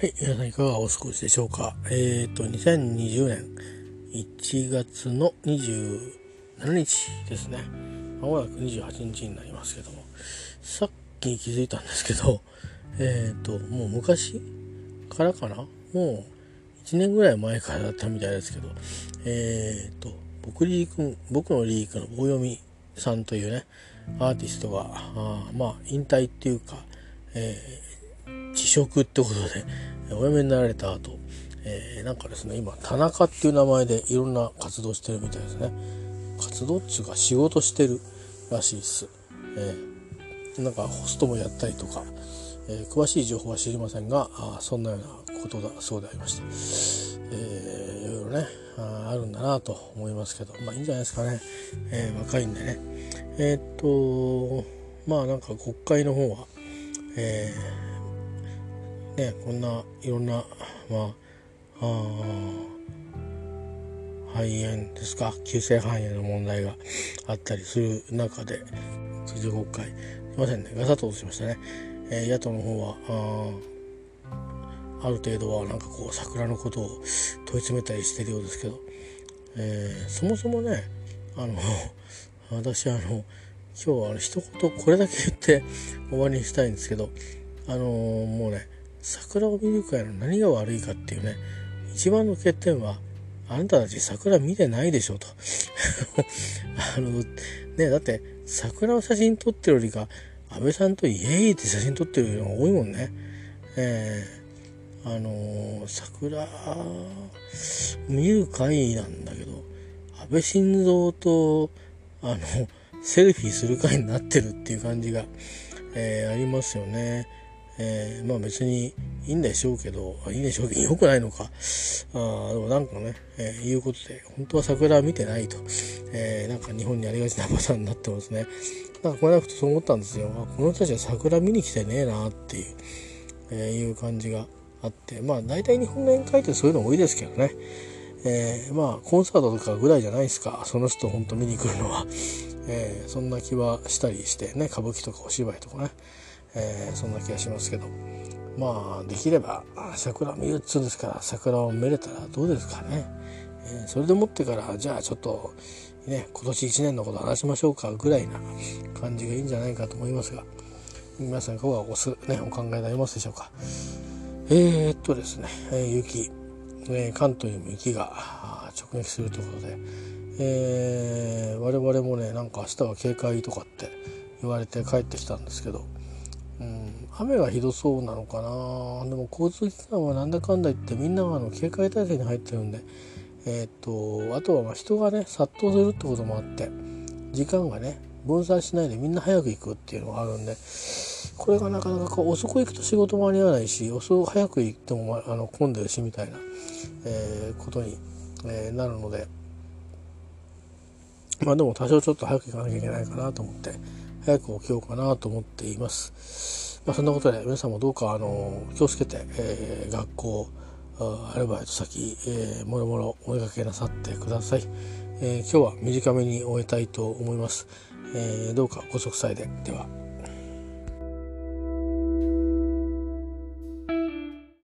はい、皆さんいかがお過ごしでしょうか？えっ、ー、と、2020年1月の27日ですね。まもなく28日になりますけども、さっき気づいたんですけど、えっ、ー、と、もう昔からかな？もう1年ぐらい前からだったみたいですけど、えっ、ー、と、僕リーク、僕のリークの棒読みさんというね、アーティストが、あまあ、引退っていうか、えー、辞職ってことで、お辞めになられた後、えー、なんかですね今田中っていう名前でいろんな活動してるみたいですね。活動っつうか仕事してるらしいです、えー、なんかホストもやったりとか、えー、詳しい情報は知りませんがあそんなようなことだそうでありました、えー、いろいろねああるんだなと思いますけどまあいいんじゃないですかね、えー、若いんでね。えー、っとまあなんか国会の方はえーねこんないろんなまああ肺炎ですか急性肺炎の問題があったりする中で通常国会すいませんねガサッと落としましたね、えー、野党の方はあある程度はなんかこう桜のことを問い詰めたりしてるようですけど、えー、そもそもねあの 私あの今日はあの一言これだけ言って終わりにしたいんですけどあのもうね桜を見る会の何が悪いかっていうね一番の欠点はあなたたち桜見てないでしょと あのねだって桜の写真撮ってるよりか安倍さんとイエーイって写真撮ってるのが多いもんねえー、あのー、桜見る会なんだけど安倍晋三とあのセルフィーする会になってるっていう感じが、えー、ありますよね。えー、まあ別にいいんでしょうけど、いいんでしょうけど、良くないのか。あでもなんかね、えー、いうことで、本当は桜は見てないと、えー、なんか日本にありがちなパターンになってますね。なんかこれなくとそう思ったんですよ。この人たちは桜見に来てねえなっていう、えー、いう感じがあって、まあ大体日本の宴会ってそういうの多いですけどね。えー、まあコンサートとかぐらいじゃないですか。その人本当見に来るのは。えー、そんな気はしたりしてね、歌舞伎とかお芝居とかね。えー、そんな気がしますけど。まあできれば桜見るっつうんですから桜を見れたらどうですかね、えー、それでもってからじゃあちょっとね今年1年のこと話しましょうかぐらいな感じがいいんじゃないかと思いますが皆さんいかがおす、ね、お考えになりますでしょうか。えー、っとですね、え、雪、え、関東にも雪が直撃するということで、えー、我々もねなんか明日は警戒とかって言われて帰ってきたんですけどうん、雨がひどそうなのかな。でも交通機関はなんだかんだ言ってみんながあの警戒態勢に入ってるんで。えー、っとあとはま人がね殺到するってこともあって。時間がね分散しないでみんな早く行くっていうのがあるんで。これがなかなかこう遅く行くと仕事も間に合わないし遅く早く行っても、あの混んでるしみたいな、えー、ことに、え、なるので。まあでも多少ちょっと早く行かなきゃいけないかなと思って。早く起きようかなと思っています。まあ、そんなことで皆さんもどうかあの気をつけて、えー、学校アルバイト先、えー、もろもろお出かけなさってください、えー、今日は短めに終えたいと思います、えー、どうかご息災で。では。